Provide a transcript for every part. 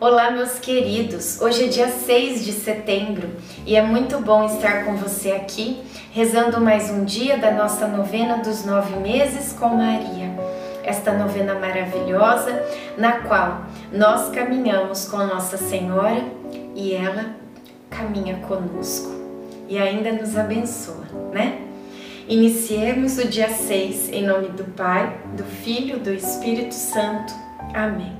Olá, meus queridos! Hoje é dia 6 de setembro e é muito bom estar com você aqui, rezando mais um dia da nossa novena dos nove meses com Maria. Esta novena maravilhosa na qual nós caminhamos com Nossa Senhora e ela caminha conosco e ainda nos abençoa, né? Iniciemos o dia 6 em nome do Pai, do Filho do Espírito Santo. Amém.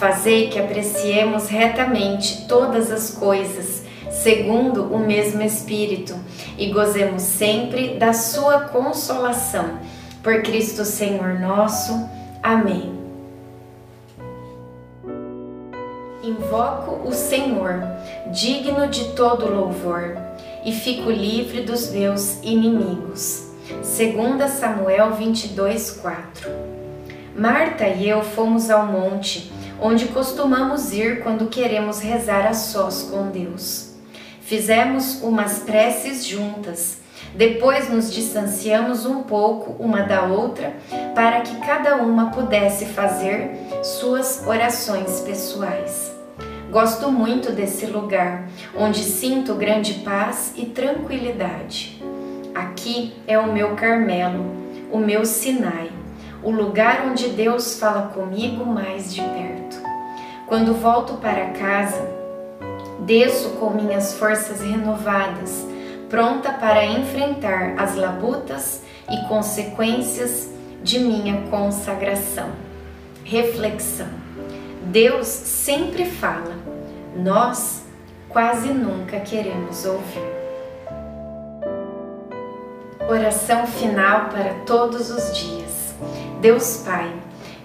Fazei que apreciemos retamente todas as coisas, segundo o mesmo Espírito, e gozemos sempre da Sua consolação. Por Cristo Senhor nosso. Amém. Invoco o Senhor, digno de todo louvor, e fico livre dos meus inimigos. 2 Samuel 22, 4 Marta e eu fomos ao monte onde costumamos ir quando queremos rezar a sós com Deus. Fizemos umas preces juntas, depois nos distanciamos um pouco uma da outra para que cada uma pudesse fazer suas orações pessoais. Gosto muito desse lugar, onde sinto grande paz e tranquilidade. Aqui é o meu Carmelo, o meu Sinai o lugar onde Deus fala comigo mais de perto. Quando volto para casa, desço com minhas forças renovadas, pronta para enfrentar as labutas e consequências de minha consagração. Reflexão: Deus sempre fala, nós quase nunca queremos ouvir. Oração final para todos os dias. Deus Pai,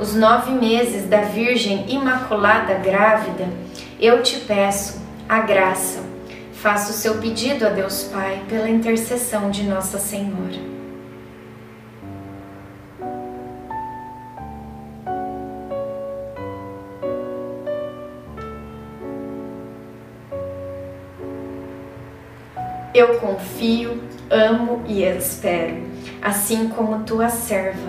os nove meses da Virgem Imaculada Grávida, eu te peço a graça. Faça o seu pedido a Deus Pai pela intercessão de Nossa Senhora. Eu confio, amo e espero, assim como tua serva,